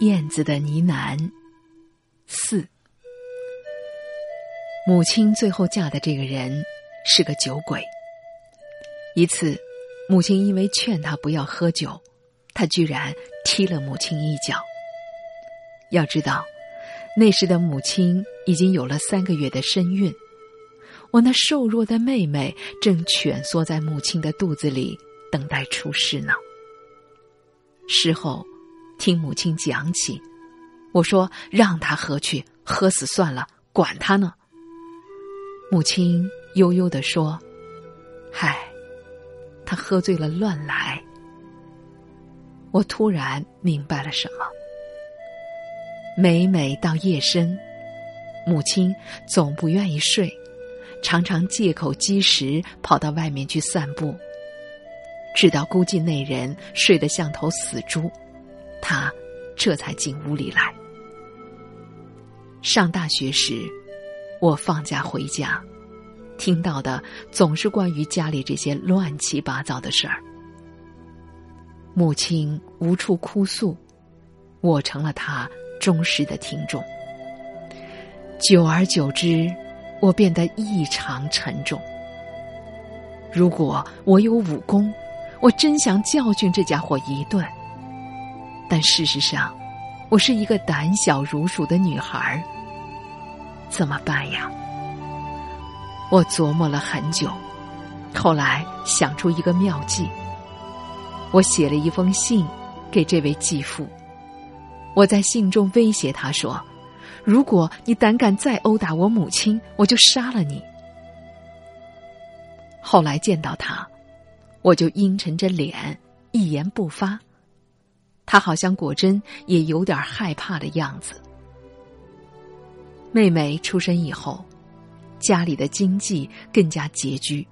燕子的呢喃。四，母亲最后嫁的这个人是个酒鬼。一次，母亲因为劝他不要喝酒，他居然踢了母亲一脚。要知道，那时的母亲已经有了三个月的身孕，我那瘦弱的妹妹正蜷缩在母亲的肚子里等待出世呢。事后，听母亲讲起。我说：“让他喝去，喝死算了，管他呢。”母亲悠悠的说：“嗨，他喝醉了乱来。”我突然明白了什么。每每到夜深，母亲总不愿意睡，常常借口积食跑到外面去散步，直到估计那人睡得像头死猪，他这才进屋里来。上大学时，我放假回家，听到的总是关于家里这些乱七八糟的事儿。母亲无处哭诉，我成了她忠实的听众。久而久之，我变得异常沉重。如果我有武功，我真想教训这家伙一顿。但事实上，我是一个胆小如鼠的女孩，怎么办呀？我琢磨了很久，后来想出一个妙计。我写了一封信给这位继父，我在信中威胁他说：“如果你胆敢再殴打我母亲，我就杀了你。”后来见到他，我就阴沉着脸，一言不发。他好像果真也有点害怕的样子。妹妹出生以后，家里的经济更加拮据，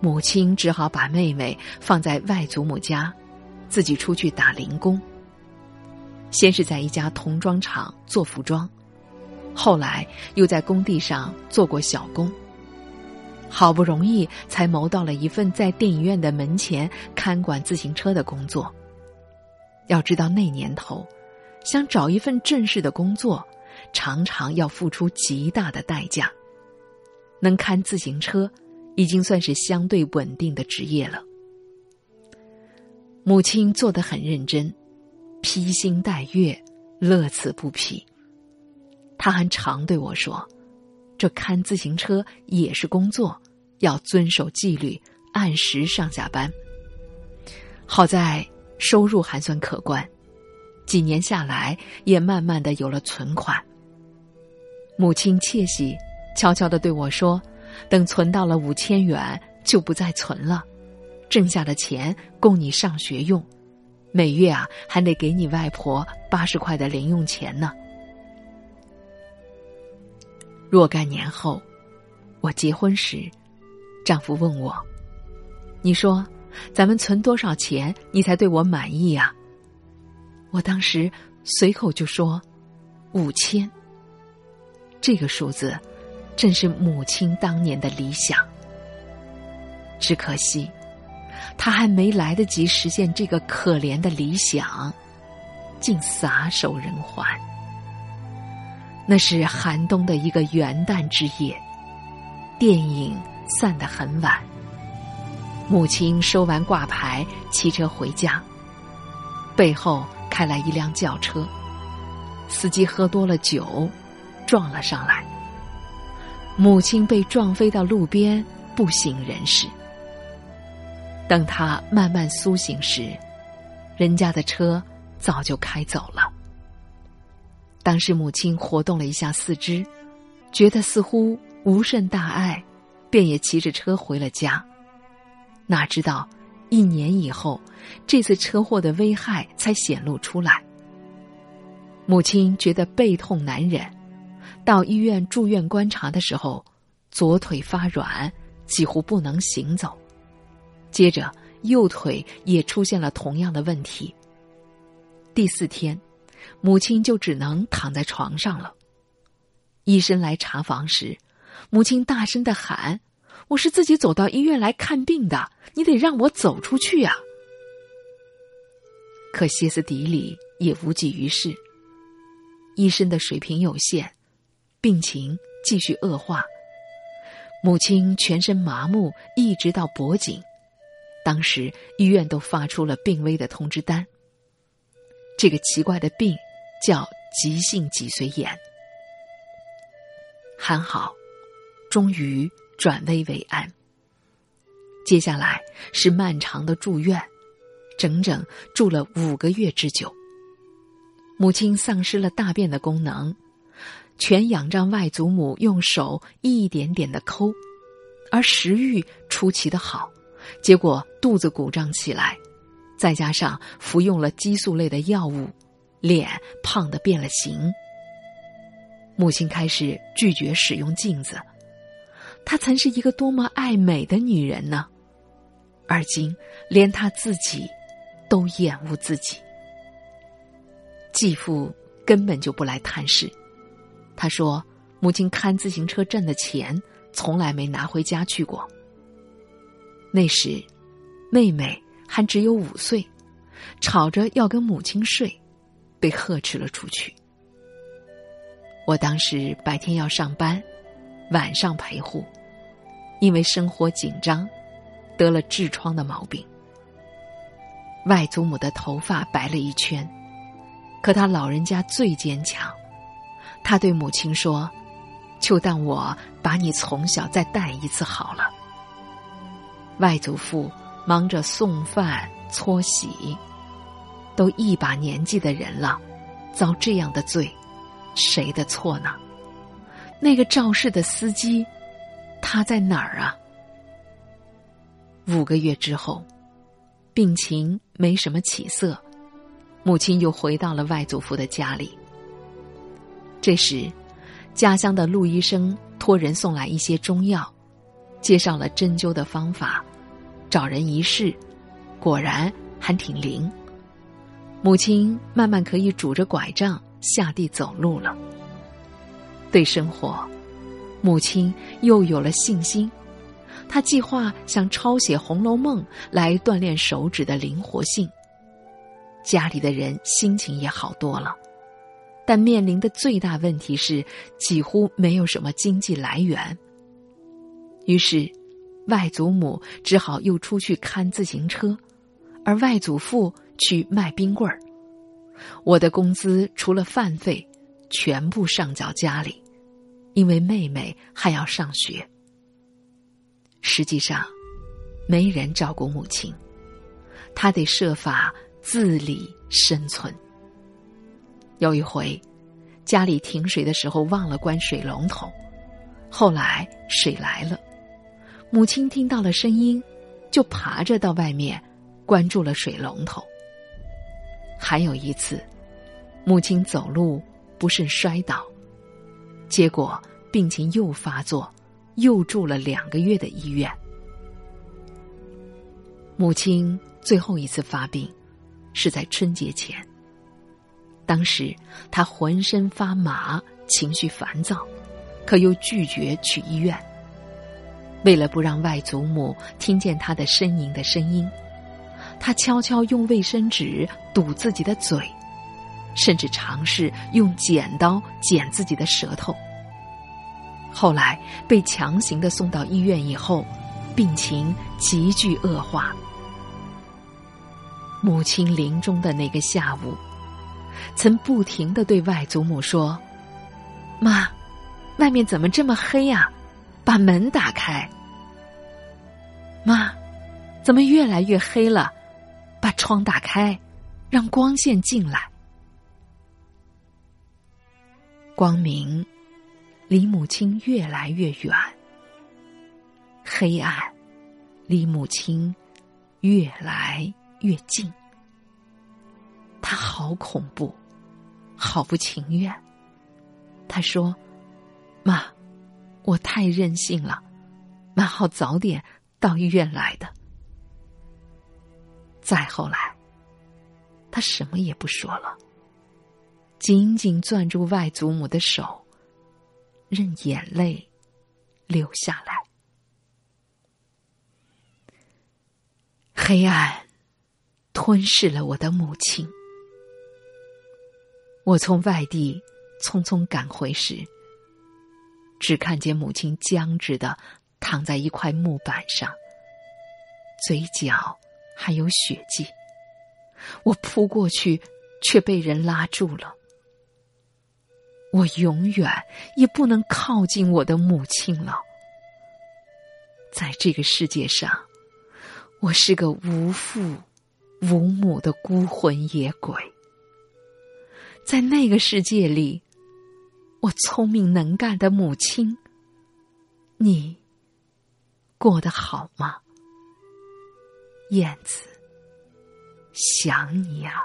母亲只好把妹妹放在外祖母家，自己出去打零工。先是在一家童装厂做服装，后来又在工地上做过小工。好不容易才谋到了一份在电影院的门前看管自行车的工作。要知道那年头，想找一份正式的工作，常常要付出极大的代价。能看自行车，已经算是相对稳定的职业了。母亲做得很认真，披星戴月，乐此不疲。她还常对我说：“这看自行车也是工作，要遵守纪律，按时上下班。”好在。收入还算可观，几年下来也慢慢的有了存款。母亲窃喜，悄悄的对我说：“等存到了五千元，就不再存了，挣下的钱供你上学用，每月啊还得给你外婆八十块的零用钱呢。”若干年后，我结婚时，丈夫问我：“你说？”咱们存多少钱，你才对我满意呀？我当时随口就说五千。这个数字正是母亲当年的理想。只可惜，他还没来得及实现这个可怜的理想，竟撒手人寰。那是寒冬的一个元旦之夜，电影散得很晚。母亲收完挂牌，骑车回家，背后开来一辆轿车，司机喝多了酒，撞了上来。母亲被撞飞到路边，不省人事。等他慢慢苏醒时，人家的车早就开走了。当时母亲活动了一下四肢，觉得似乎无甚大碍，便也骑着车回了家。哪知道，一年以后，这次车祸的危害才显露出来。母亲觉得背痛难忍，到医院住院观察的时候，左腿发软，几乎不能行走。接着，右腿也出现了同样的问题。第四天，母亲就只能躺在床上了。医生来查房时，母亲大声的喊。我是自己走到医院来看病的，你得让我走出去呀。可歇斯底里也无济于事。医生的水平有限，病情继续恶化。母亲全身麻木，一直到脖颈。当时医院都发出了病危的通知单。这个奇怪的病叫急性脊髓炎。还好，终于转危为安。接下来是漫长的住院，整整住了五个月之久。母亲丧失了大便的功能，全仰仗外祖母用手一点点的抠，而食欲出奇的好，结果肚子鼓胀起来，再加上服用了激素类的药物，脸胖得变了形。母亲开始拒绝使用镜子，她曾是一个多么爱美的女人呢，而今连她自己都厌恶自己。继父根本就不来探视，他说：“母亲看自行车挣的钱从来没拿回家去过。”那时，妹妹还只有五岁，吵着要跟母亲睡，被呵斥了出去。我当时白天要上班，晚上陪护，因为生活紧张，得了痔疮的毛病。外祖母的头发白了一圈。可他老人家最坚强，他对母亲说：“就当我把你从小再带一次好了。”外祖父忙着送饭搓洗，都一把年纪的人了，遭这样的罪，谁的错呢？那个肇事的司机，他在哪儿啊？五个月之后，病情没什么起色。母亲又回到了外祖父的家里。这时，家乡的陆医生托人送来一些中药，介绍了针灸的方法，找人一试，果然还挺灵。母亲慢慢可以拄着拐杖下地走路了。对生活，母亲又有了信心。她计划想抄写《红楼梦》来锻炼手指的灵活性。家里的人心情也好多了，但面临的最大问题是几乎没有什么经济来源。于是，外祖母只好又出去看自行车，而外祖父去卖冰棍儿。我的工资除了饭费，全部上缴家里，因为妹妹还要上学。实际上，没人照顾母亲，她得设法。自理生存。有一回，家里停水的时候忘了关水龙头，后来水来了，母亲听到了声音，就爬着到外面关住了水龙头。还有一次，母亲走路不慎摔倒，结果病情又发作，又住了两个月的医院。母亲最后一次发病。是在春节前。当时他浑身发麻，情绪烦躁，可又拒绝去医院。为了不让外祖母听见他的呻吟的声音，他悄悄用卫生纸堵自己的嘴，甚至尝试用剪刀剪自己的舌头。后来被强行的送到医院以后，病情急剧恶化。母亲临终的那个下午，曾不停的对外祖母说：“妈，外面怎么这么黑呀？把门打开。妈，怎么越来越黑了？把窗打开，让光线进来。光明离母亲越来越远，黑暗离母亲越来。”越近，他好恐怖，好不情愿。他说：“妈，我太任性了，蛮好早点到医院来的。”再后来，他什么也不说了，紧紧攥住外祖母的手，任眼泪流下来。黑暗。吞噬了我的母亲。我从外地匆匆赶回时，只看见母亲僵直的躺在一块木板上，嘴角还有血迹。我扑过去，却被人拉住了。我永远也不能靠近我的母亲了。在这个世界上，我是个无父无母的孤魂野鬼。在那个世界里，我聪明能干的母亲，你过得好吗？燕子，想你啊。